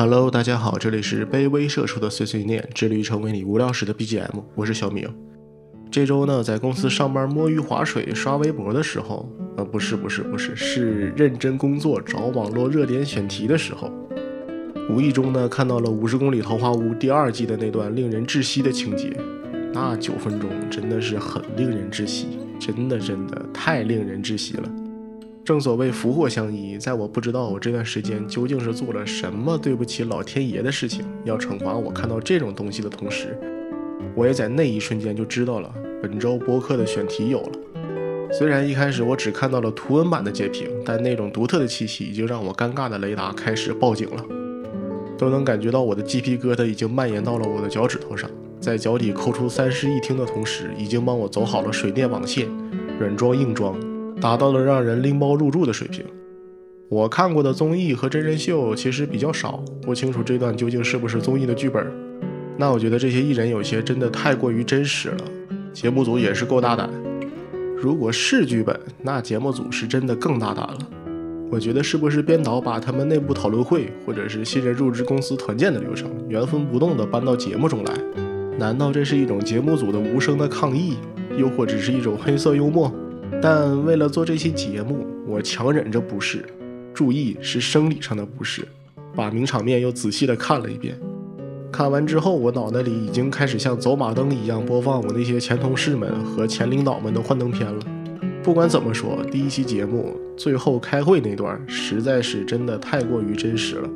Hello，大家好，这里是卑微社畜的碎碎念，致力于成为你无聊时的 BGM。我是小明。这周呢，在公司上班摸鱼划水、刷微博的时候，呃，不是不是不是，是认真工作找网络热点选题的时候，无意中呢看到了《五十公里桃花坞》第二季的那段令人窒息的情节。那九分钟真的是很令人窒息，真的真的太令人窒息了。正所谓福祸相依，在我不知道我这段时间究竟是做了什么对不起老天爷的事情，要惩罚我看到这种东西的同时，我也在那一瞬间就知道了本周播客的选题有了。虽然一开始我只看到了图文版的截屏，但那种独特的气息已经让我尴尬的雷达开始报警了，都能感觉到我的鸡皮疙瘩已经蔓延到了我的脚趾头上，在脚底抠出三室一厅的同时，已经帮我走好了水电网线，软装硬装。达到了让人拎包入住的水平。我看过的综艺和真人秀其实比较少，不清楚这段究竟是不是综艺的剧本。那我觉得这些艺人有些真的太过于真实了，节目组也是够大胆。如果是剧本，那节目组是真的更大胆了。我觉得是不是编导把他们内部讨论会或者是新人入职公司团建的流程原封不动地搬到节目中来？难道这是一种节目组的无声的抗议，又或者是一种黑色幽默？但为了做这期节目，我强忍着不适，注意是生理上的不适，把名场面又仔细的看了一遍。看完之后，我脑袋里已经开始像走马灯一样播放我那些前同事们和前领导们的幻灯片了。不管怎么说，第一期节目最后开会那段实在是真的太过于真实了。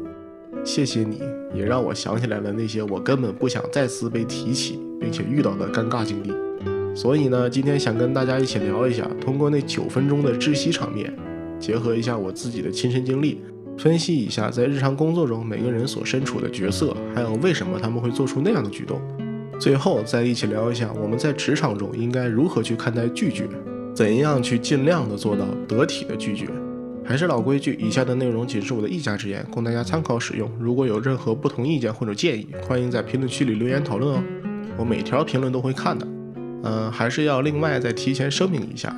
谢谢你，也让我想起来了那些我根本不想再次被提起并且遇到的尴尬经历。所以呢，今天想跟大家一起聊一下，通过那九分钟的窒息场面，结合一下我自己的亲身经历，分析一下在日常工作中每个人所身处的角色，还有为什么他们会做出那样的举动。最后再一起聊一下我们在职场中应该如何去看待拒绝，怎样去尽量的做到得体的拒绝。还是老规矩，以下的内容仅是我的一家之言，供大家参考使用。如果有任何不同意见或者建议，欢迎在评论区里留言讨论哦，我每条评论都会看的。嗯，还是要另外再提前声明一下，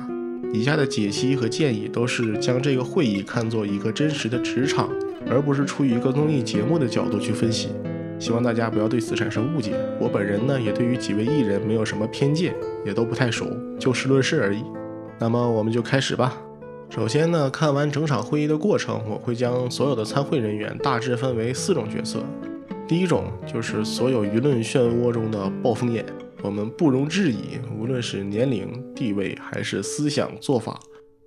以下的解析和建议都是将这个会议看作一个真实的职场，而不是出于一个综艺节目的角度去分析。希望大家不要对此产生误解。我本人呢，也对于几位艺人没有什么偏见，也都不太熟，就事论事而已。那么我们就开始吧。首先呢，看完整场会议的过程，我会将所有的参会人员大致分为四种角色。第一种就是所有舆论漩涡中的暴风眼。我们不容置疑，无论是年龄、地位还是思想做法，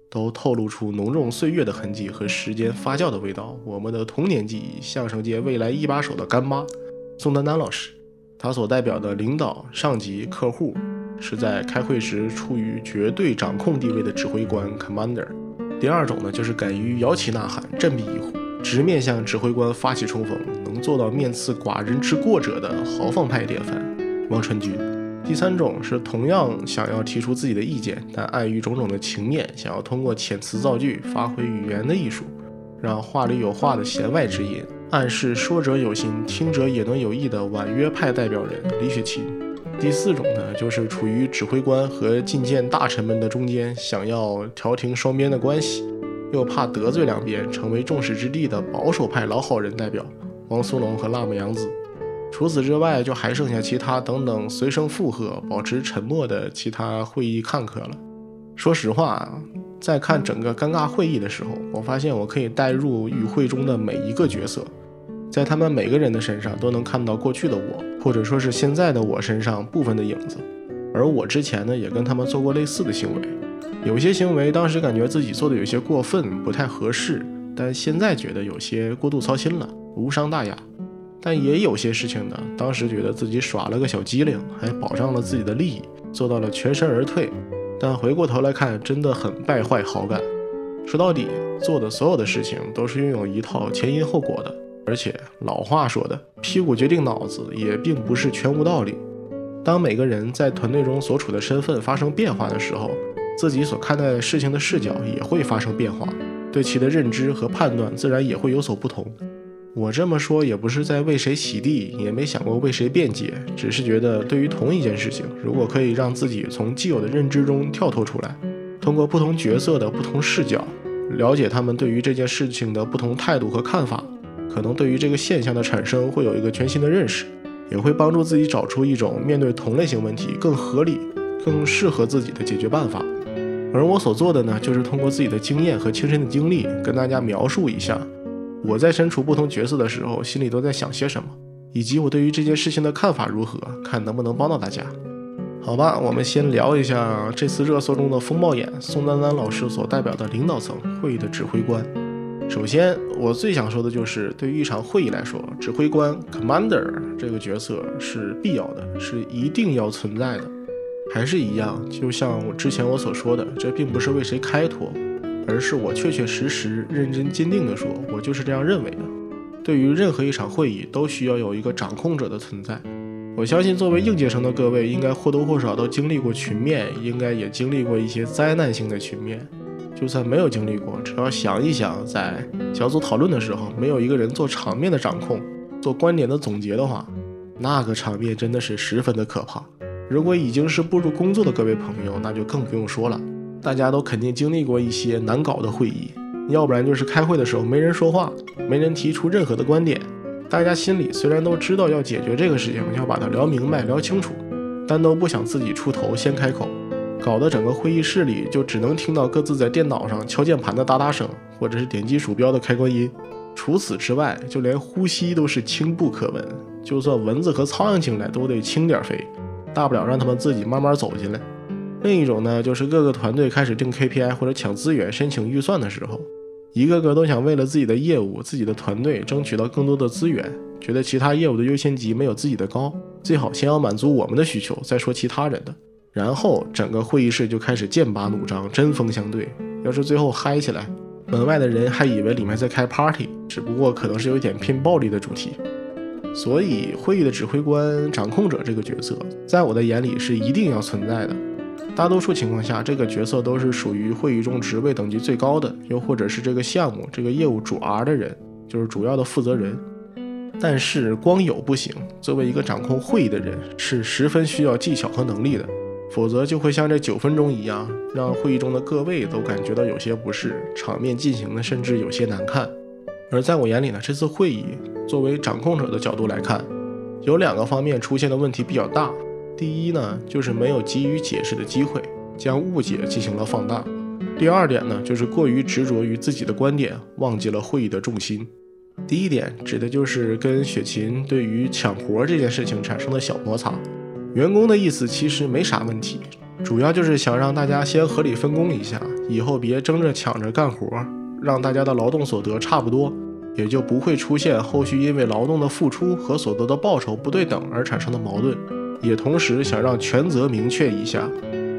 都透露出浓重岁月的痕迹和时间发酵的味道。我们的童年记忆，相声界未来一把手的干妈宋丹丹老师，她所代表的领导、上级、客户，是在开会时处于绝对掌控地位的指挥官 （commander）。第二种呢，就是敢于摇旗呐喊、振臂一呼，直面向指挥官发起冲锋，能做到面刺寡人之过者的豪放派典范王传君。第三种是同样想要提出自己的意见，但碍于种种的情面，想要通过遣词造句发挥语言的艺术，让话里有话的弦外之音，暗示说者有心，听者也能有意的婉约派代表人李雪琴。第四种呢，就是处于指挥官和觐见大臣们的中间，想要调停双边的关系，又怕得罪两边，成为众矢之的的保守派老好人代表王苏龙和辣目洋子。除此之外，就还剩下其他等等随声附和、保持沉默的其他会议看客了。说实话，在看整个尴尬会议的时候，我发现我可以带入与会中的每一个角色，在他们每个人的身上都能看到过去的我，或者说是现在的我身上部分的影子。而我之前呢，也跟他们做过类似的行为，有些行为当时感觉自己做的有些过分，不太合适，但现在觉得有些过度操心了，无伤大雅。但也有些事情呢，当时觉得自己耍了个小机灵，还保障了自己的利益，做到了全身而退。但回过头来看，真的很败坏好感。说到底，做的所有的事情都是拥有一套前因后果的。而且老话说的“屁股决定脑子”也并不是全无道理。当每个人在团队中所处的身份发生变化的时候，自己所看待事情的视角也会发生变化，对其的认知和判断自然也会有所不同。我这么说也不是在为谁洗地，也没想过为谁辩解，只是觉得对于同一件事情，如果可以让自己从既有的认知中跳脱出来，通过不同角色的不同视角，了解他们对于这件事情的不同态度和看法，可能对于这个现象的产生会有一个全新的认识，也会帮助自己找出一种面对同类型问题更合理、更适合自己的解决办法。而我所做的呢，就是通过自己的经验和亲身的经历，跟大家描述一下我在身处不同角色的时候，心里都在想些什么，以及我对于这件事情的看法如何，看能不能帮到大家。好吧，我们先聊一下这次热搜中的风暴眼宋丹丹老师所代表的领导层会议的指挥官。首先，我最想说的就是，对于一场会议来说，指挥官 （commander） 这个角色是必要的，是一定要存在的。还是一样，就像我之前我所说的，这并不是为谁开脱，而是我确确实实、认真坚定地说，我就是这样认为的。对于任何一场会议，都需要有一个掌控者的存在。我相信，作为应届生的各位，应该或多或少都经历过群面，应该也经历过一些灾难性的群面。就算没有经历过，只要想一想，在小组讨论的时候，没有一个人做场面的掌控，做观点的总结的话，那个场面真的是十分的可怕。如果已经是步入工作的各位朋友，那就更不用说了。大家都肯定经历过一些难搞的会议，要不然就是开会的时候没人说话，没人提出任何的观点。大家心里虽然都知道要解决这个事情，要把它聊明白、聊清楚，但都不想自己出头先开口，搞得整个会议室里就只能听到各自在电脑上敲键盘的哒哒声，或者是点击鼠标的开关音。除此之外，就连呼吸都是轻不可闻，就算蚊子和苍蝇进来，都得轻点飞。大不了让他们自己慢慢走进来。另一种呢，就是各个团队开始定 KPI 或者抢资源、申请预算的时候，一个个都想为了自己的业务、自己的团队争取到更多的资源，觉得其他业务的优先级没有自己的高，最好先要满足我们的需求，再说其他人的。然后整个会议室就开始剑拔弩张、针锋相对。要是最后嗨起来，门外的人还以为里面在开 party，只不过可能是有一点偏暴力的主题。所以，会议的指挥官、掌控者这个角色，在我的眼里是一定要存在的。大多数情况下，这个角色都是属于会议中职位等级最高的，又或者是这个项目、这个业务主 R 的人，就是主要的负责人。但是光有不行，作为一个掌控会议的人，是十分需要技巧和能力的，否则就会像这九分钟一样，让会议中的各位都感觉到有些不适，场面进行的甚至有些难看。而在我眼里呢，这次会议作为掌控者的角度来看，有两个方面出现的问题比较大。第一呢，就是没有给予解释的机会，将误解进行了放大；第二点呢，就是过于执着于自己的观点，忘记了会议的重心。第一点指的就是跟雪琴对于抢活这件事情产生的小摩擦。员工的意思其实没啥问题，主要就是想让大家先合理分工一下，以后别争着抢着干活。让大家的劳动所得差不多，也就不会出现后续因为劳动的付出和所得的报酬不对等而产生的矛盾。也同时想让权责明确一下，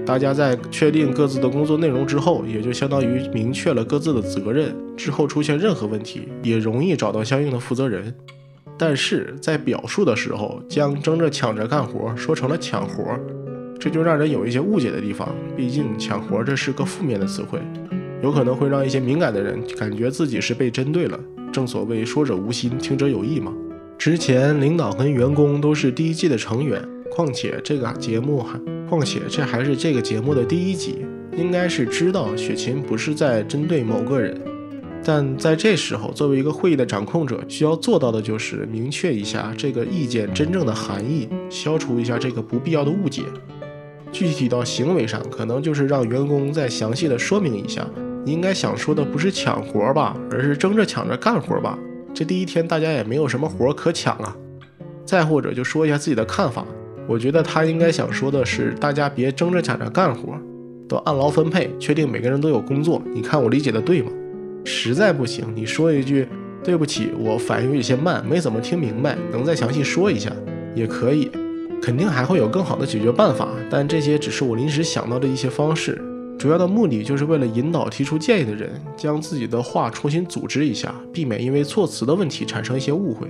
大家在确定各自的工作内容之后，也就相当于明确了各自的责任。之后出现任何问题，也容易找到相应的负责人。但是在表述的时候，将争着抢着干活说成了抢活，这就让人有一些误解的地方。毕竟抢活这是个负面的词汇。有可能会让一些敏感的人感觉自己是被针对了。正所谓说者无心，听者有意嘛。之前领导跟员工都是第一季的成员，况且这个节目还，况且这还是这个节目的第一集，应该是知道雪琴不是在针对某个人。但在这时候，作为一个会议的掌控者，需要做到的就是明确一下这个意见真正的含义，消除一下这个不必要的误解。具体到行为上，可能就是让员工再详细的说明一下。你应该想说的不是抢活吧，而是争着抢着干活吧。这第一天大家也没有什么活可抢啊。再或者就说一下自己的看法，我觉得他应该想说的是，大家别争着抢着干活，都按劳分配，确定每个人都有工作。你看我理解的对吗？实在不行，你说一句对不起，我反应有些慢，没怎么听明白，能再详细说一下也可以。肯定还会有更好的解决办法，但这些只是我临时想到的一些方式。主要的目的就是为了引导提出建议的人将自己的话重新组织一下，避免因为措辞的问题产生一些误会。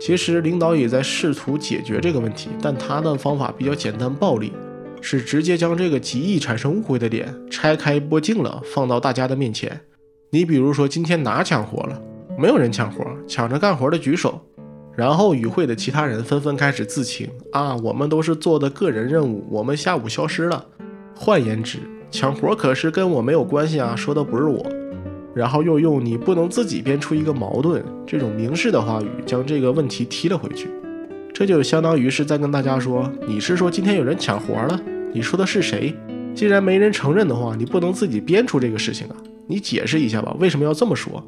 其实领导也在试图解决这个问题，但他的方法比较简单暴力，是直接将这个极易产生误会的点拆开拨镜了，放到大家的面前。你比如说今天哪抢活了？没有人抢活，抢着干活的举手。然后与会的其他人纷纷开始自清啊，我们都是做的个人任务，我们下午消失了。换言之。抢活可是跟我没有关系啊，说的不是我。然后又用“你不能自己编出一个矛盾”这种明示的话语将这个问题踢了回去。这就相当于是在跟大家说：“你是说今天有人抢活了？你说的是谁？既然没人承认的话，你不能自己编出这个事情啊！你解释一下吧，为什么要这么说？”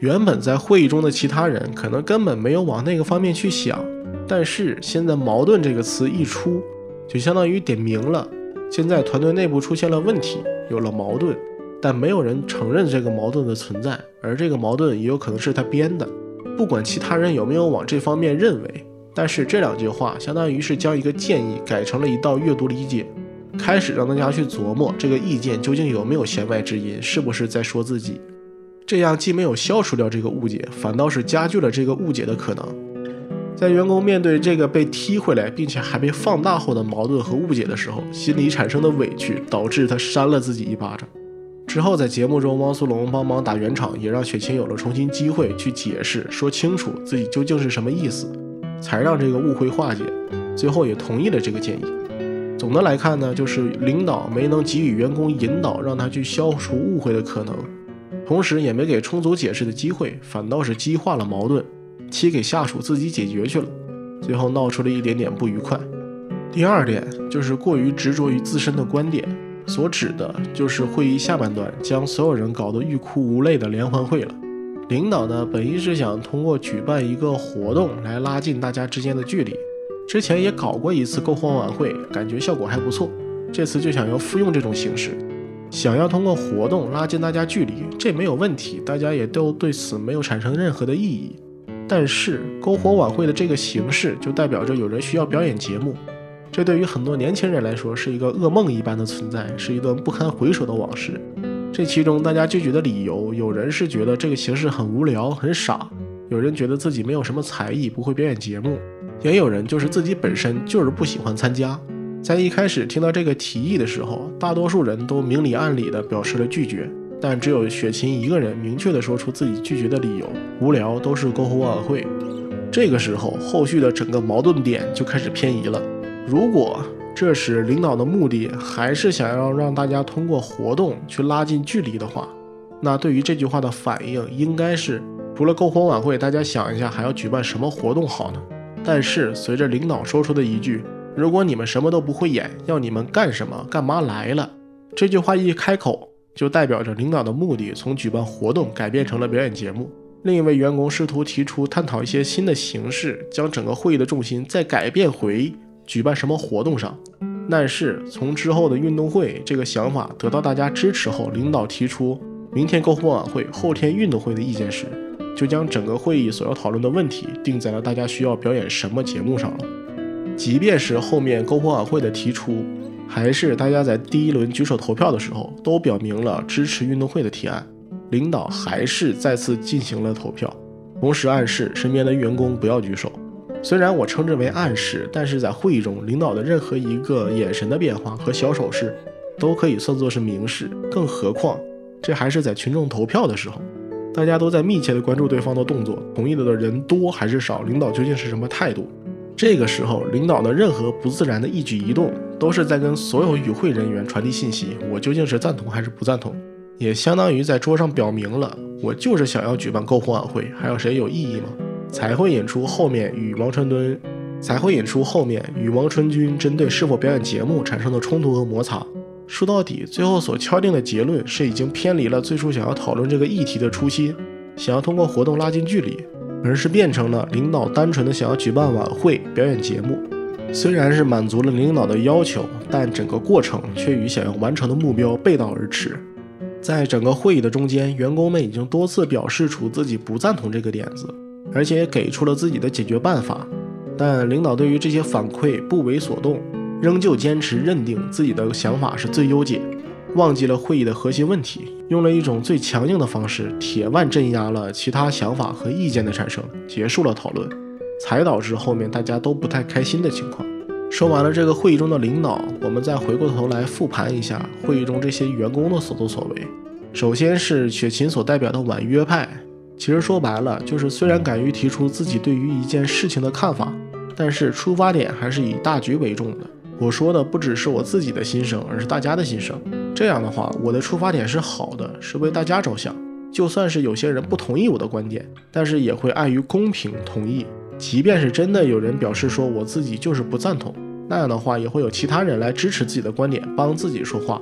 原本在会议中的其他人可能根本没有往那个方面去想，但是现在“矛盾”这个词一出，就相当于点明了，现在团队内部出现了问题，有了矛盾，但没有人承认这个矛盾的存在，而这个矛盾也有可能是他编的。不管其他人有没有往这方面认为，但是这两句话相当于是将一个建议改成了一道阅读理解，开始让大家去琢磨这个意见究竟有没有弦外之音，是不是在说自己。这样既没有消除掉这个误解，反倒是加剧了这个误解的可能。在员工面对这个被踢回来，并且还被放大后的矛盾和误解的时候，心里产生的委屈导致他扇了自己一巴掌。之后在节目中，汪苏泷帮忙打圆场，也让雪琴有了重新机会去解释，说清楚自己究竟是什么意思，才让这个误会化解。最后也同意了这个建议。总的来看呢，就是领导没能给予员工引导，让他去消除误会的可能。同时也没给充足解释的机会，反倒是激化了矛盾，踢给下属自己解决去了，最后闹出了一点点不愉快。第二点就是过于执着于自身的观点，所指的就是会议下半段将所有人搞得欲哭无泪的连环会了。领导呢本意是想通过举办一个活动来拉近大家之间的距离，之前也搞过一次篝火晚会，感觉效果还不错，这次就想要复用这种形式。想要通过活动拉近大家距离，这没有问题，大家也都对此没有产生任何的异议。但是篝火晚会的这个形式，就代表着有人需要表演节目，这对于很多年轻人来说是一个噩梦一般的存在，是一段不堪回首的往事。这其中大家拒绝的理由，有人是觉得这个形式很无聊、很傻，有人觉得自己没有什么才艺，不会表演节目，也有人就是自己本身就是不喜欢参加。在一开始听到这个提议的时候，大多数人都明里暗里的表示了拒绝，但只有雪琴一个人明确的说出自己拒绝的理由：无聊，都是篝火晚会。这个时候，后续的整个矛盾点就开始偏移了。如果这时领导的目的还是想要让大家通过活动去拉近距离的话，那对于这句话的反应应该是：除了篝火晚会，大家想一下还要举办什么活动好呢？但是随着领导说出的一句。如果你们什么都不会演，要你们干什么？干嘛来了？这句话一开口，就代表着领导的目的从举办活动改变成了表演节目。另一位员工试图提出探讨一些新的形式，将整个会议的重心再改变回举办什么活动上。但是从之后的运动会这个想法得到大家支持后，领导提出明天篝火晚会，后天运动会的意见时，就将整个会议所要讨论的问题定在了大家需要表演什么节目上了。即便是后面篝火晚会的提出，还是大家在第一轮举手投票的时候都表明了支持运动会的提案，领导还是再次进行了投票，同时暗示身边的员工不要举手。虽然我称之为暗示，但是在会议中，领导的任何一个眼神的变化和小手势都可以算作是明示，更何况这还是在群众投票的时候，大家都在密切的关注对方的动作，同意的人多还是少，领导究竟是什么态度？这个时候，领导的任何不自然的一举一动，都是在跟所有与会人员传递信息：我究竟是赞同还是不赞同？也相当于在桌上表明了，我就是想要举办篝火晚会，还有谁有异议吗？才会引出后面与王传敦，才会引出后面与王传君针对是否表演节目产生的冲突和摩擦。说到底，最后所敲定的结论是已经偏离了最初想要讨论这个议题的初心，想要通过活动拉近距离。而是变成了领导单纯的想要举办晚会表演节目，虽然是满足了领导的要求，但整个过程却与想要完成的目标背道而驰。在整个会议的中间，员工们已经多次表示出自己不赞同这个点子，而且给出了自己的解决办法，但领导对于这些反馈不为所动，仍旧坚持认定自己的想法是最优解。忘记了会议的核心问题，用了一种最强硬的方式，铁腕镇压了其他想法和意见的产生，结束了讨论，才导致后面大家都不太开心的情况。说完了这个会议中的领导，我们再回过头来复盘一下会议中这些员工的所作所为。首先是雪琴所代表的婉约派，其实说白了就是虽然敢于提出自己对于一件事情的看法，但是出发点还是以大局为重的。我说的不只是我自己的心声，而是大家的心声。这样的话，我的出发点是好的，是为大家着想。就算是有些人不同意我的观点，但是也会碍于公平同意。即便是真的有人表示说我自己就是不赞同，那样的话也会有其他人来支持自己的观点，帮自己说话。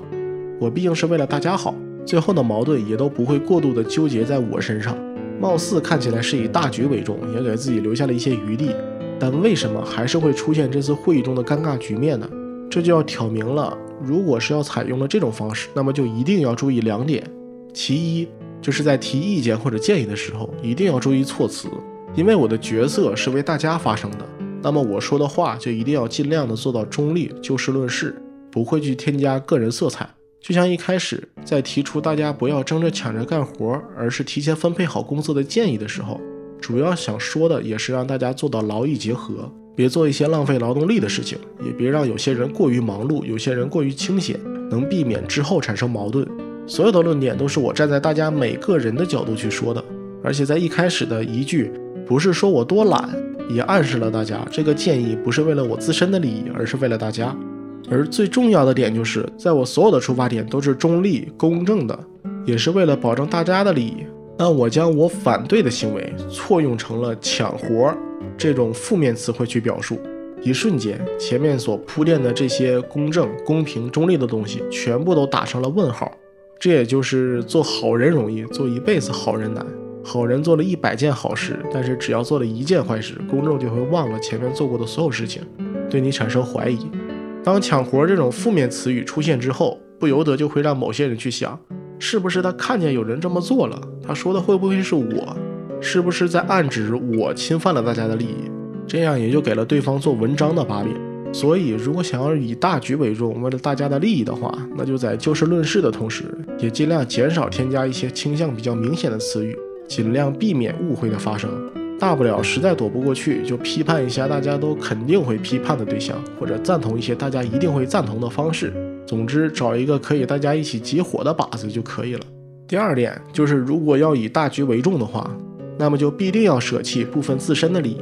我毕竟是为了大家好，最后的矛盾也都不会过度的纠结在我身上。貌似看起来是以大局为重，也给自己留下了一些余地。但为什么还是会出现这次会议中的尴尬局面呢？这就要挑明了，如果是要采用了这种方式，那么就一定要注意两点。其一，就是在提意见或者建议的时候，一定要注意措辞，因为我的角色是为大家发声的，那么我说的话就一定要尽量的做到中立，就事论事，不会去添加个人色彩。就像一开始在提出大家不要争着抢着干活，而是提前分配好工作的建议的时候，主要想说的也是让大家做到劳逸结合，别做一些浪费劳动力的事情，也别让有些人过于忙碌，有些人过于清闲，能避免之后产生矛盾。所有的论点都是我站在大家每个人的角度去说的，而且在一开始的一句不是说我多懒，也暗示了大家这个建议不是为了我自身的利益，而是为了大家。而最重要的点就是，在我所有的出发点都是中立公正的，也是为了保证大家的利益。那我将我反对的行为错用成了抢活儿这种负面词汇去表述，一瞬间前面所铺垫的这些公正、公平、中立的东西全部都打上了问号。这也就是做好人容易，做一辈子好人难。好人做了一百件好事，但是只要做了一件坏事，公众就会忘了前面做过的所有事情，对你产生怀疑。当抢活这种负面词语出现之后，不由得就会让某些人去想，是不是他看见有人这么做了，他说的会不会是我？是不是在暗指我侵犯了大家的利益？这样也就给了对方做文章的把柄。所以，如果想要以大局为重，为了大家的利益的话，那就在就事论事的同时，也尽量减少添加一些倾向比较明显的词语，尽量避免误会的发生。大不了实在躲不过去，就批判一下大家都肯定会批判的对象，或者赞同一些大家一定会赞同的方式。总之，找一个可以大家一起集火的靶子就可以了。第二点就是，如果要以大局为重的话，那么就必定要舍弃部分自身的利益。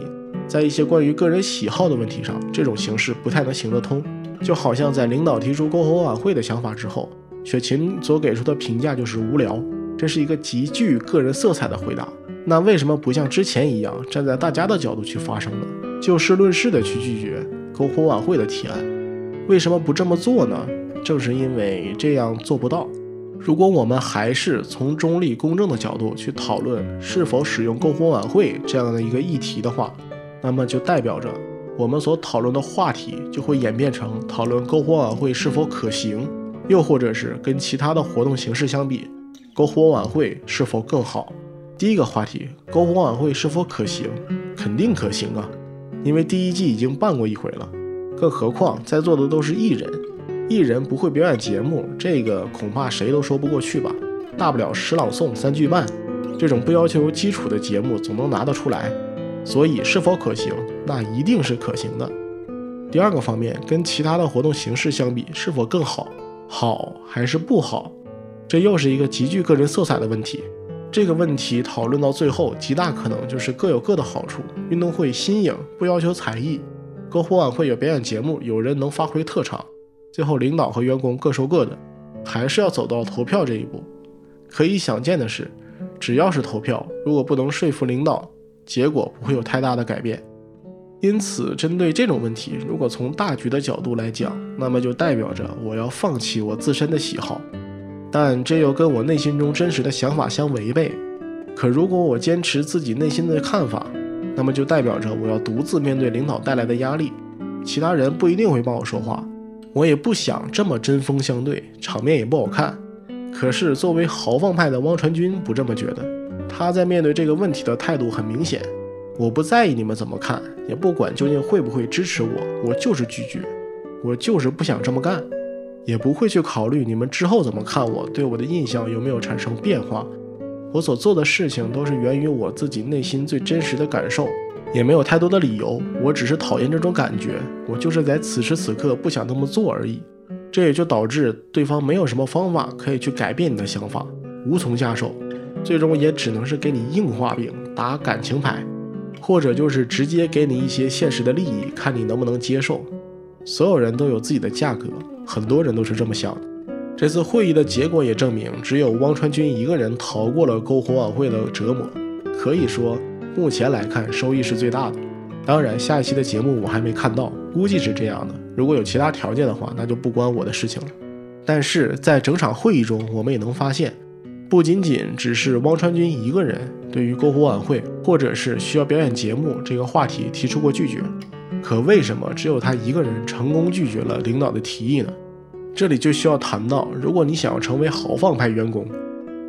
在一些关于个人喜好的问题上，这种形式不太能行得通。就好像在领导提出篝火晚会的想法之后，雪琴所给出的评价就是无聊，这是一个极具个人色彩的回答。那为什么不像之前一样站在大家的角度去发声呢？就事论事的去拒绝篝火晚会的提案？为什么不这么做呢？正是因为这样做不到。如果我们还是从中立公正的角度去讨论是否使用篝火晚会这样的一个议题的话，那么就代表着我们所讨论的话题就会演变成讨论篝火晚会是否可行，又或者是跟其他的活动形式相比，篝火晚会是否更好。第一个话题，篝火晚会是否可行？肯定可行啊，因为第一季已经办过一回了，更何况在座的都是艺人，艺人不会表演节目，这个恐怕谁都说不过去吧？大不了诗朗诵、三句半，这种不要求基础的节目总能拿得出来。所以是否可行？那一定是可行的。第二个方面，跟其他的活动形式相比，是否更好？好还是不好？这又是一个极具个人色彩的问题。这个问题讨论到最后，极大可能就是各有各的好处。运动会新颖，不要求才艺；篝火晚会有表演节目，有人能发挥特长。最后领导和员工各说各的，还是要走到投票这一步。可以想见的是，只要是投票，如果不能说服领导，结果不会有太大的改变，因此针对这种问题，如果从大局的角度来讲，那么就代表着我要放弃我自身的喜好，但这又跟我内心中真实的想法相违背。可如果我坚持自己内心的看法，那么就代表着我要独自面对领导带来的压力，其他人不一定会帮我说话，我也不想这么针锋相对，场面也不好看。可是作为豪放派的汪传君不这么觉得。他在面对这个问题的态度很明显，我不在意你们怎么看，也不管究竟会不会支持我，我就是拒绝，我就是不想这么干，也不会去考虑你们之后怎么看我，对我的印象有没有产生变化。我所做的事情都是源于我自己内心最真实的感受，也没有太多的理由，我只是讨厌这种感觉，我就是在此时此刻不想那么做而已。这也就导致对方没有什么方法可以去改变你的想法，无从下手。最终也只能是给你硬画饼、打感情牌，或者就是直接给你一些现实的利益，看你能不能接受。所有人都有自己的价格，很多人都是这么想的。这次会议的结果也证明，只有汪川军一个人逃过了篝火晚会的折磨。可以说，目前来看收益是最大的。当然，下一期的节目我还没看到，估计是这样的。如果有其他条件的话，那就不关我的事情了。但是在整场会议中，我们也能发现，不仅仅只是汪川军一个人对于篝火晚会或者是需要表演节目这个话题提出过拒绝，可为什么只有他一个人成功拒绝了领导的提议呢？这里就需要谈到，如果你想要成为豪放派员工，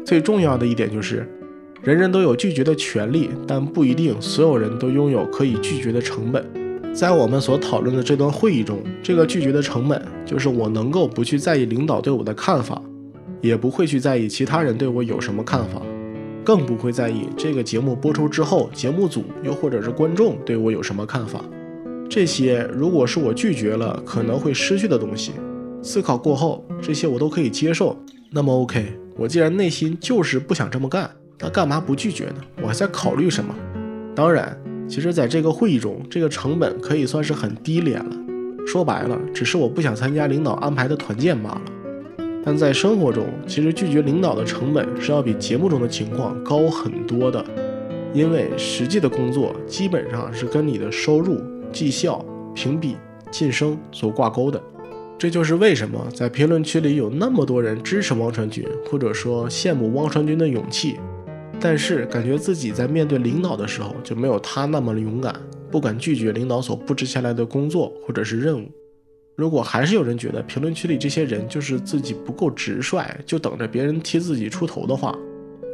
最重要的一点就是，人人都有拒绝的权利，但不一定所有人都拥有可以拒绝的成本。在我们所讨论的这段会议中，这个拒绝的成本就是我能够不去在意领导对我的看法，也不会去在意其他人对我有什么看法，更不会在意这个节目播出之后，节目组又或者是观众对我有什么看法。这些如果是我拒绝了可能会失去的东西。思考过后，这些我都可以接受。那么，OK，我既然内心就是不想这么干，那干嘛不拒绝呢？我还在考虑什么？当然，其实在这个会议中，这个成本可以算是很低廉了。说白了，只是我不想参加领导安排的团建罢了。但在生活中，其实拒绝领导的成本是要比节目中的情况高很多的，因为实际的工作基本上是跟你的收入、绩效、评比、晋升所挂钩的。这就是为什么在评论区里有那么多人支持汪传军，或者说羡慕汪传军的勇气，但是感觉自己在面对领导的时候就没有他那么勇敢，不敢拒绝领导所布置下来的工作或者是任务。如果还是有人觉得评论区里这些人就是自己不够直率，就等着别人替自己出头的话，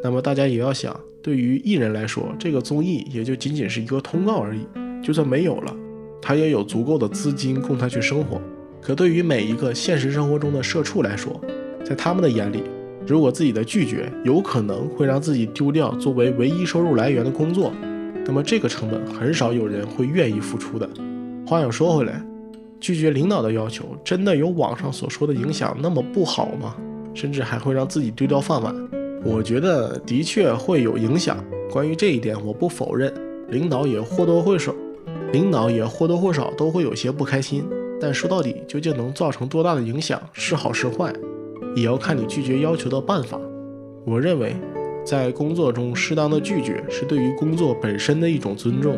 那么大家也要想，对于艺人来说，这个综艺也就仅仅是一个通告而已，就算没有了，他也有足够的资金供他去生活。可对于每一个现实生活中的社畜来说，在他们的眼里，如果自己的拒绝有可能会让自己丢掉作为唯一收入来源的工作，那么这个成本很少有人会愿意付出的。话又说回来，拒绝领导的要求真的有网上所说的影响那么不好吗？甚至还会让自己丢掉饭碗？我觉得的确会有影响。关于这一点，我不否认，领导也或多或少，领导也或多或少都会有些不开心。但说到底，究竟能造成多大的影响，是好是坏，也要看你拒绝要求的办法。我认为，在工作中适当的拒绝是对于工作本身的一种尊重。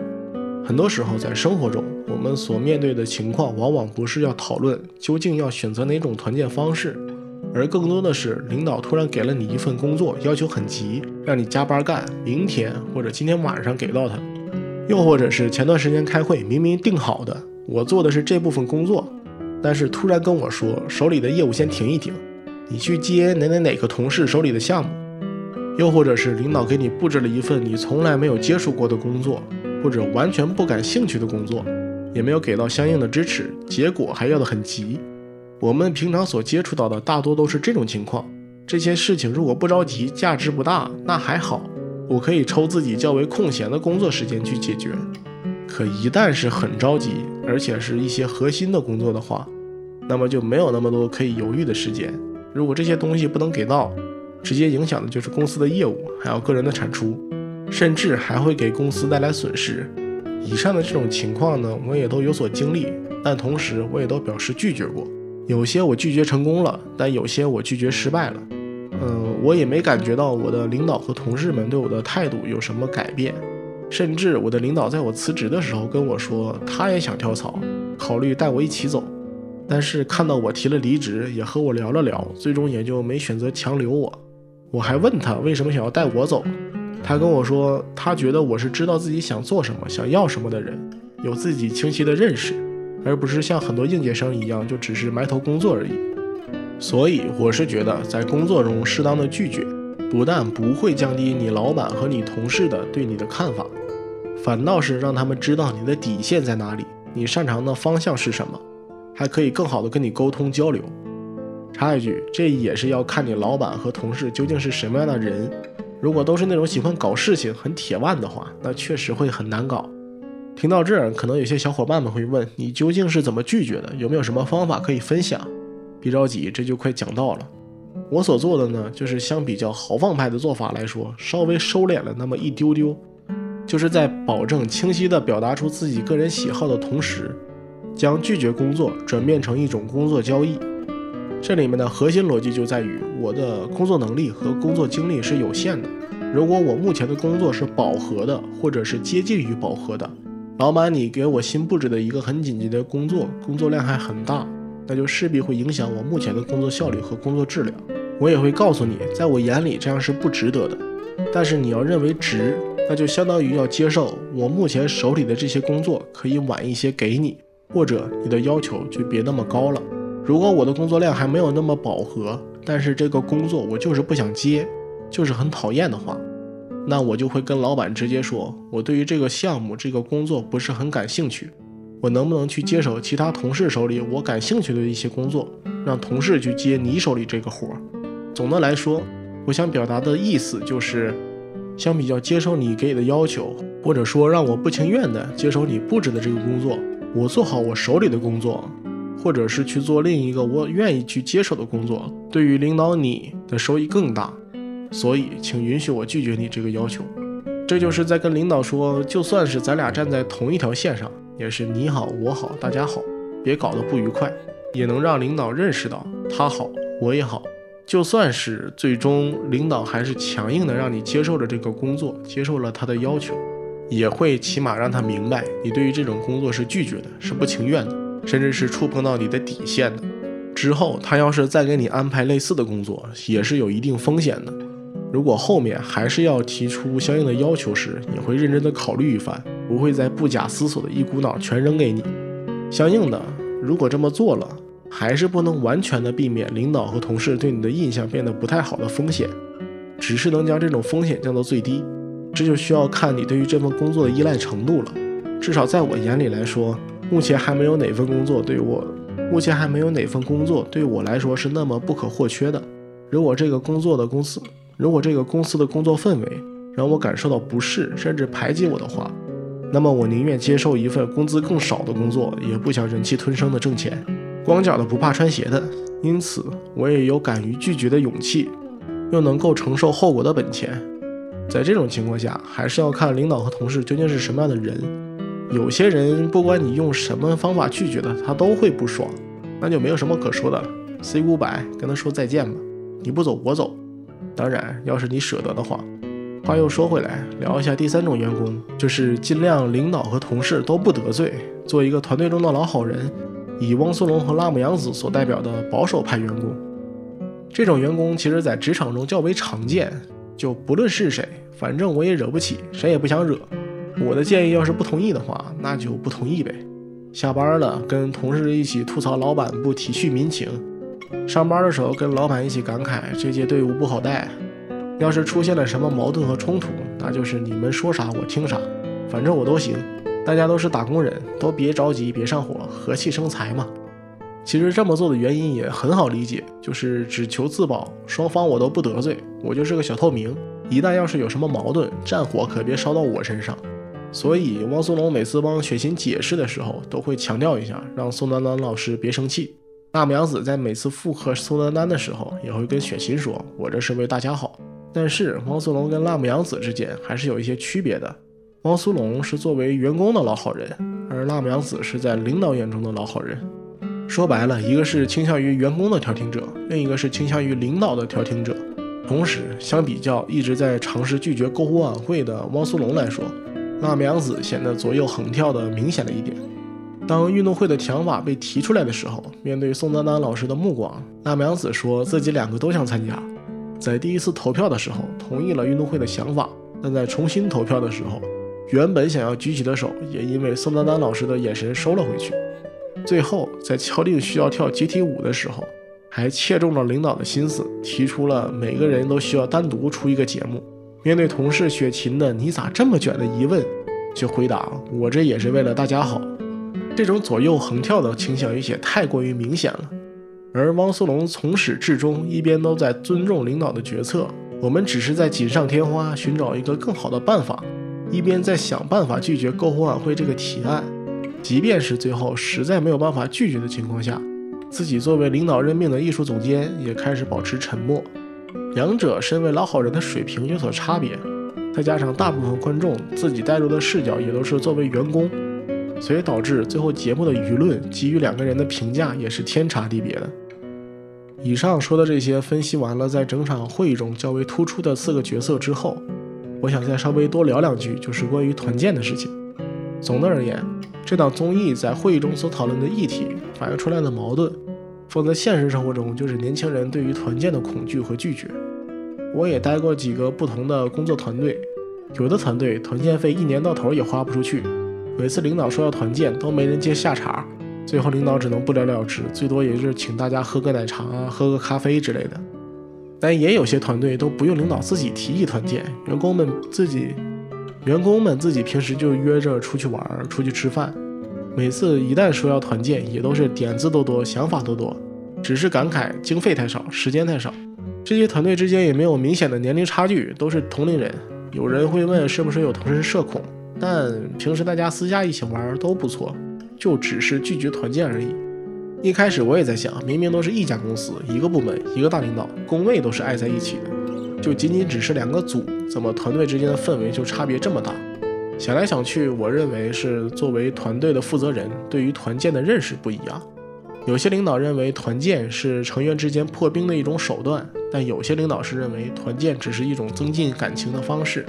很多时候，在生活中，我们所面对的情况，往往不是要讨论究竟要选择哪种团建方式，而更多的是领导突然给了你一份工作，要求很急，让你加班干，明天或者今天晚上给到他；又或者是前段时间开会，明明定好的。我做的是这部分工作，但是突然跟我说手里的业务先停一停，你去接哪哪哪个同事手里的项目，又或者是领导给你布置了一份你从来没有接触过的工作，或者完全不感兴趣的工作，也没有给到相应的支持，结果还要的很急。我们平常所接触到的大多都是这种情况。这些事情如果不着急，价值不大，那还好，我可以抽自己较为空闲的工作时间去解决。可一旦是很着急，而且是一些核心的工作的话，那么就没有那么多可以犹豫的时间。如果这些东西不能给到，直接影响的就是公司的业务，还有个人的产出，甚至还会给公司带来损失。以上的这种情况呢，我也都有所经历，但同时我也都表示拒绝过。有些我拒绝成功了，但有些我拒绝失败了。嗯，我也没感觉到我的领导和同事们对我的态度有什么改变。甚至我的领导在我辞职的时候跟我说，他也想跳槽，考虑带我一起走。但是看到我提了离职，也和我聊了聊，最终也就没选择强留我。我还问他为什么想要带我走，他跟我说，他觉得我是知道自己想做什么、想要什么的人，有自己清晰的认识，而不是像很多应届生一样就只是埋头工作而已。所以我是觉得，在工作中适当的拒绝，不但不会降低你老板和你同事的对你的看法。反倒是让他们知道你的底线在哪里，你擅长的方向是什么，还可以更好的跟你沟通交流。插一句，这也是要看你老板和同事究竟是什么样的人。如果都是那种喜欢搞事情、很铁腕的话，那确实会很难搞。听到这儿，可能有些小伙伴们会问你究竟是怎么拒绝的？有没有什么方法可以分享？别着急，这就快讲到了。我所做的呢，就是相比较豪放派的做法来说，稍微收敛了那么一丢丢。就是在保证清晰地表达出自己个人喜好的同时，将拒绝工作转变成一种工作交易。这里面的核心逻辑就在于我的工作能力和工作精力是有限的。如果我目前的工作是饱和的，或者是接近于饱和的，老板你给我新布置的一个很紧急的工作，工作量还很大，那就势必会影响我目前的工作效率和工作质量。我也会告诉你，在我眼里这样是不值得的。但是你要认为值，那就相当于要接受我目前手里的这些工作可以晚一些给你，或者你的要求就别那么高了。如果我的工作量还没有那么饱和，但是这个工作我就是不想接，就是很讨厌的话，那我就会跟老板直接说，我对于这个项目、这个工作不是很感兴趣，我能不能去接手其他同事手里我感兴趣的一些工作，让同事去接你手里这个活儿。总的来说，我想表达的意思就是，相比较接受你给的要求，或者说让我不情愿的接受你布置的这个工作，我做好我手里的工作。或者是去做另一个我愿意去接手的工作，对于领导你的收益更大，所以请允许我拒绝你这个要求。这就是在跟领导说，就算是咱俩站在同一条线上，也是你好我好大家好，别搞得不愉快，也能让领导认识到他好我也好。就算是最终领导还是强硬的让你接受了这个工作，接受了他的要求，也会起码让他明白你对于这种工作是拒绝的，是不情愿的。甚至是触碰到你的底线的，之后他要是再给你安排类似的工作，也是有一定风险的。如果后面还是要提出相应的要求时，你会认真的考虑一番，不会再不假思索的一股脑全扔给你。相应的，如果这么做了，还是不能完全的避免领导和同事对你的印象变得不太好的风险，只是能将这种风险降到最低。这就需要看你对于这份工作的依赖程度了。至少在我眼里来说。目前还没有哪份工作对我，目前还没有哪份工作对我来说是那么不可或缺的。如果这个工作的公司，如果这个公司的工作氛围让我感受到不适，甚至排挤我的话，那么我宁愿接受一份工资更少的工作，也不想忍气吞声的挣钱。光脚的不怕穿鞋的，因此我也有敢于拒绝的勇气，又能够承受后果的本钱。在这种情况下，还是要看领导和同事究竟是什么样的人。有些人不管你用什么方法拒绝他，他都会不爽，那就没有什么可说的了。Say goodbye，跟他说再见吧。你不走，我走。当然，要是你舍得的话。话又说回来，聊一下第三种员工，就是尽量领导和同事都不得罪，做一个团队中的老好人。以汪苏泷和辣目洋子所代表的保守派员工，这种员工其实在职场中较为常见。就不论是谁，反正我也惹不起，谁也不想惹。我的建议，要是不同意的话，那就不同意呗。下班了跟同事一起吐槽老板不体恤民情，上班的时候跟老板一起感慨这届队伍不好带。要是出现了什么矛盾和冲突，那就是你们说啥我听啥，反正我都行。大家都是打工人，都别着急，别上火，和气生财嘛。其实这么做的原因也很好理解，就是只求自保，双方我都不得罪，我就是个小透明。一旦要是有什么矛盾，战火可别烧到我身上。所以，汪苏泷每次帮雪琴解释的时候，都会强调一下，让宋丹丹老师别生气。辣目洋子在每次附和宋丹丹的时候，也会跟雪琴说：“我这是为大家好。”但是，汪苏泷跟辣目洋子之间还是有一些区别的。汪苏泷是作为员工的老好人，而辣目洋子是在领导眼中的老好人。说白了，一个是倾向于员工的调停者，另一个是倾向于领导的调停者。同时，相比较一直在尝试拒绝篝火晚会的汪苏泷来说，辣目洋子显得左右横跳的明显了一点。当运动会的想法被提出来的时候，面对宋丹丹老师的目光，辣目洋子说自己两个都想参加。在第一次投票的时候同意了运动会的想法，但在重新投票的时候，原本想要举起的手也因为宋丹丹老师的眼神收了回去。最后在敲定需要跳集体舞的时候，还切中了领导的心思，提出了每个人都需要单独出一个节目。面对同事雪琴的“你咋这么卷”的疑问，就回答：“我这也是为了大家好。”这种左右横跳的倾向有些太过于明显了。而汪苏泷从始至终一边都在尊重领导的决策，我们只是在锦上添花，寻找一个更好的办法，一边在想办法拒绝篝火晚会这个提案。即便是最后实在没有办法拒绝的情况下，自己作为领导任命的艺术总监也开始保持沉默。两者身为老好人的水平有所差别，再加上大部分观众自己带入的视角也都是作为员工，所以导致最后节目的舆论给予两个人的评价也是天差地别的。以上说的这些分析完了，在整场会议中较为突出的四个角色之后，我想再稍微多聊两句，就是关于团建的事情。总的而言，这档综艺在会议中所讨论的议题，反映出来的矛盾，放在现实生活中，就是年轻人对于团建的恐惧和拒绝。我也待过几个不同的工作团队，有的团队团建费一年到头也花不出去，每次领导说要团建，都没人接下茬。最后领导只能不了了之，最多也就是请大家喝个奶茶啊，喝个咖啡之类的。但也有些团队都不用领导自己提议团建，员工们自己，员工们自己平时就约着出去玩儿、出去吃饭。每次一旦说要团建，也都是点子多多，想法多多，只是感慨经费太少，时间太少。这些团队之间也没有明显的年龄差距，都是同龄人。有人会问是不是有同事社恐，但平时大家私下一起玩都不错。就只是拒绝团建而已。一开始我也在想，明明都是一家公司，一个部门，一个大领导，工位都是挨在一起的，就仅仅只是两个组，怎么团队之间的氛围就差别这么大？想来想去，我认为是作为团队的负责人，对于团建的认识不一样。有些领导认为团建是成员之间破冰的一种手段，但有些领导是认为团建只是一种增进感情的方式。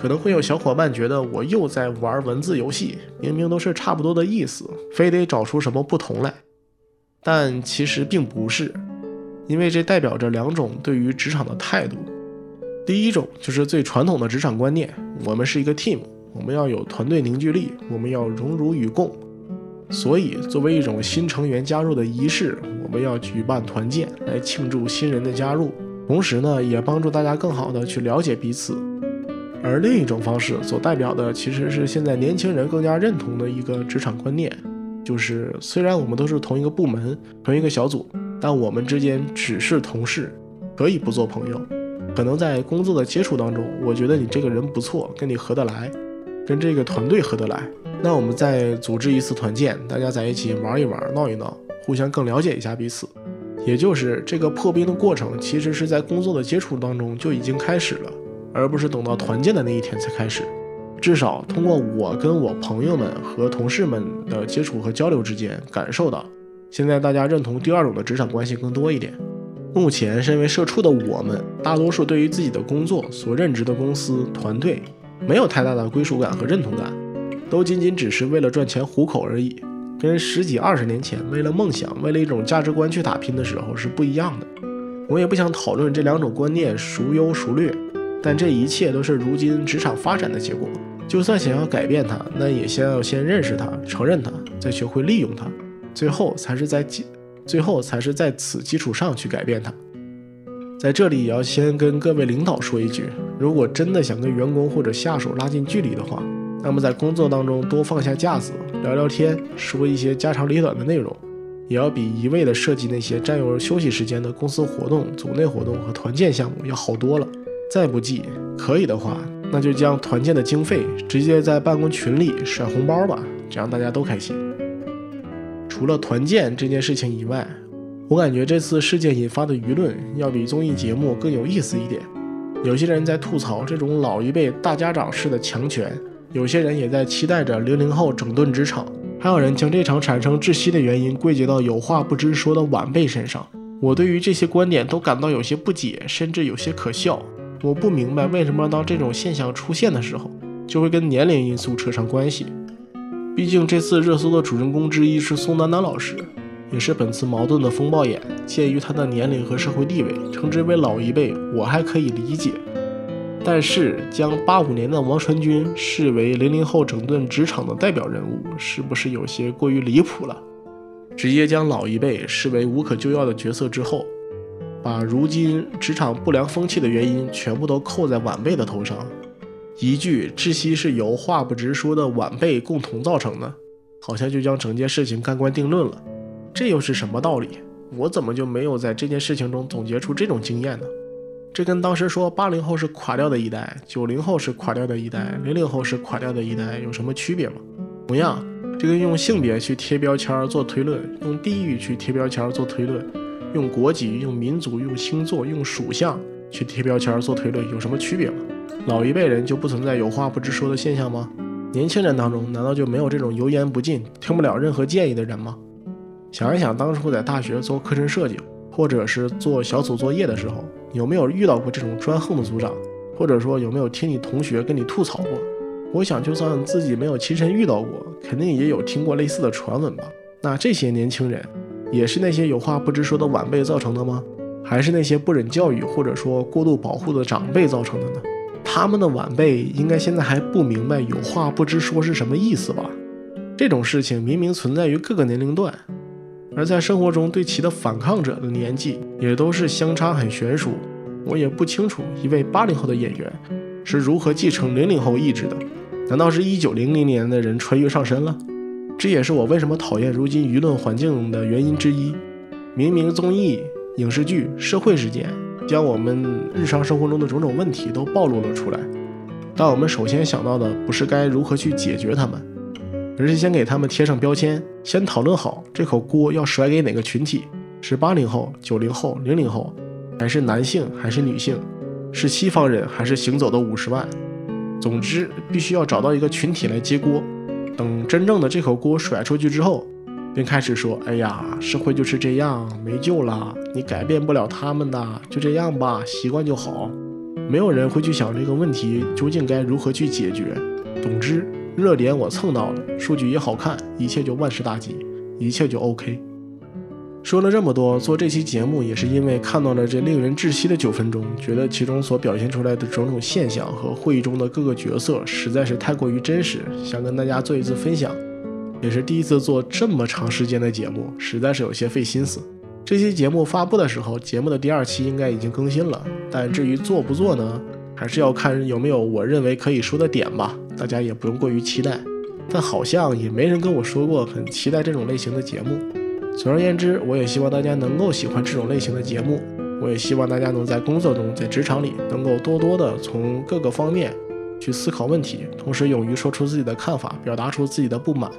可能会有小伙伴觉得我又在玩文字游戏，明明都是差不多的意思，非得找出什么不同来。但其实并不是，因为这代表着两种对于职场的态度。第一种就是最传统的职场观念，我们是一个 team，我们要有团队凝聚力，我们要荣辱与共。所以，作为一种新成员加入的仪式，我们要举办团建来庆祝新人的加入，同时呢，也帮助大家更好的去了解彼此。而另一种方式所代表的，其实是现在年轻人更加认同的一个职场观念，就是虽然我们都是同一个部门、同一个小组，但我们之间只是同事，可以不做朋友。可能在工作的接触当中，我觉得你这个人不错，跟你合得来，跟这个团队合得来，那我们再组织一次团建，大家在一起玩一玩、闹一闹，互相更了解一下彼此。也就是这个破冰的过程，其实是在工作的接触当中就已经开始了。而不是等到团建的那一天才开始，至少通过我跟我朋友们和同事们的接触和交流之间，感受到现在大家认同第二种的职场关系更多一点。目前身为社畜的我们，大多数对于自己的工作所任职的公司团队，没有太大的归属感和认同感，都仅仅只是为了赚钱糊口而已，跟十几二十年前为了梦想、为了一种价值观去打拼的时候是不一样的。我也不想讨论这两种观念孰优孰劣。但这一切都是如今职场发展的结果。就算想要改变它，那也先要先认识它、承认它，再学会利用它，最后才是在基，最后才是在此基础上去改变它。在这里也要先跟各位领导说一句：如果真的想跟员工或者下属拉近距离的话，那么在工作当中多放下架子，聊聊天，说一些家长里短的内容，也要比一味的设计那些占用休息时间的公司活动、组内活动和团建项目要好多了。再不济，可以的话，那就将团建的经费直接在办公群里甩红包吧，这样大家都开心。除了团建这件事情以外，我感觉这次事件引发的舆论要比综艺节目更有意思一点。有些人在吐槽这种老一辈大家长式的强权，有些人也在期待着零零后整顿职场，还有人将这场产生窒息的原因归结到有话不知说的晚辈身上。我对于这些观点都感到有些不解，甚至有些可笑。我不明白为什么当这种现象出现的时候，就会跟年龄因素扯上关系。毕竟这次热搜的主人公之一是宋丹丹老师，也是本次矛盾的风暴眼。鉴于她的年龄和社会地位，称之为老一辈，我还可以理解。但是将八五年的王传君视为零零后整顿职场的代表人物，是不是有些过于离谱了？直接将老一辈视为无可救药的角色之后。把如今职场不良风气的原因全部都扣在晚辈的头上，一句窒息是由话不直说的晚辈共同造成的，好像就将整件事情盖棺定论了。这又是什么道理？我怎么就没有在这件事情中总结出这种经验呢？这跟当时说八零后是垮掉的一代，九零后是垮掉的一代，零零后是垮掉的一代有什么区别吗？同样，这个用性别去贴标签做推论，用地域去贴标签做推论。用国籍、用民族、用星座、用属相去贴标签做推论，有什么区别吗？老一辈人就不存在有话不直说的现象吗？年轻人当中难道就没有这种油盐不进、听不了任何建议的人吗？想一想当初在大学做课程设计，或者是做小组作业的时候，有没有遇到过这种专横的组长？或者说有没有听你同学跟你吐槽过？我想，就算自己没有亲身遇到过，肯定也有听过类似的传闻吧。那这些年轻人，也是那些有话不直说的晚辈造成的吗？还是那些不忍教育或者说过度保护的长辈造成的呢？他们的晚辈应该现在还不明白有话不直说是什么意思吧？这种事情明明存在于各个年龄段，而在生活中对其的反抗者的年纪也都是相差很悬殊。我也不清楚一位八零后的演员是如何继承零零后意志的。难道是一九零零年的人穿越上身了？这也是我为什么讨厌如今舆论环境的原因之一。明明综艺、影视剧、社会事件将我们日常生活中的种种问题都暴露了出来，但我们首先想到的不是该如何去解决他们。而是先给他们贴上标签，先讨论好这口锅要甩给哪个群体：是八零后、九零后、零零后，还是男性还是女性？是西方人还是行走的五十万？总之，必须要找到一个群体来接锅。等真正的这口锅甩出去之后，便开始说：“哎呀，社会就是这样，没救了，你改变不了他们的，就这样吧，习惯就好。”没有人会去想这个问题究竟该如何去解决。总之。热点我蹭到了，数据也好看，一切就万事大吉，一切就 OK。说了这么多，做这期节目也是因为看到了这令人窒息的九分钟，觉得其中所表现出来的种种现象和会议中的各个角色实在是太过于真实，想跟大家做一次分享。也是第一次做这么长时间的节目，实在是有些费心思。这期节目发布的时候，节目的第二期应该已经更新了，但至于做不做呢？还是要看有没有我认为可以说的点吧，大家也不用过于期待。但好像也没人跟我说过很期待这种类型的节目。总而言之，我也希望大家能够喜欢这种类型的节目。我也希望大家能在工作中、在职场里，能够多多的从各个方面去思考问题，同时勇于说出自己的看法，表达出自己的不满。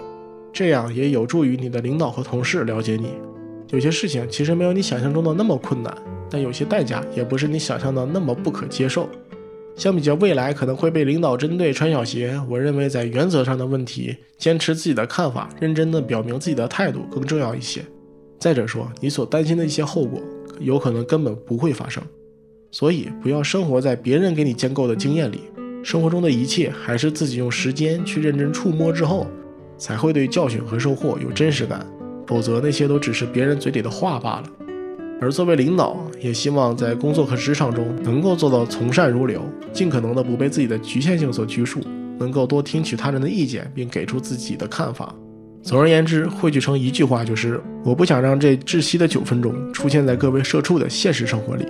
这样也有助于你的领导和同事了解你。有些事情其实没有你想象中的那么困难，但有些代价也不是你想象的那么不可接受。相比较未来可能会被领导针对穿小鞋，我认为在原则上的问题，坚持自己的看法，认真的表明自己的态度更重要一些。再者说，你所担心的一些后果，有可能根本不会发生。所以，不要生活在别人给你建构的经验里，生活中的一切还是自己用时间去认真触摸之后，才会对教训和收获有真实感。否则，那些都只是别人嘴里的话罢了。而作为领导，也希望在工作和职场中能够做到从善如流，尽可能的不被自己的局限性所拘束，能够多听取他人的意见，并给出自己的看法。总而言之，汇聚成一句话就是：我不想让这窒息的九分钟出现在各位社畜的现实生活里。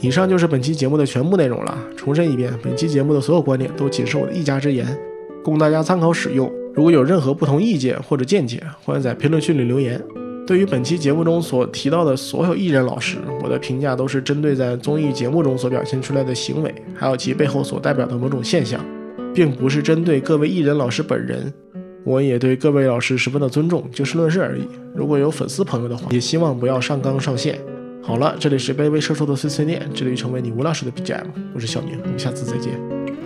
以上就是本期节目的全部内容了。重申一遍，本期节目的所有观点都仅是我的一家之言，供大家参考使用。如果有任何不同意见或者见解，欢迎在评论区里留言。对于本期节目中所提到的所有艺人老师，我的评价都是针对在综艺节目中所表现出来的行为，还有其背后所代表的某种现象，并不是针对各位艺人老师本人。我也对各位老师十分的尊重，就事论事而已。如果有粉丝朋友的话，也希望不要上纲上线。好了，这里是卑微社畜的碎碎念，这里成为你无聊时的 BGM，我是小明，我们下次再见。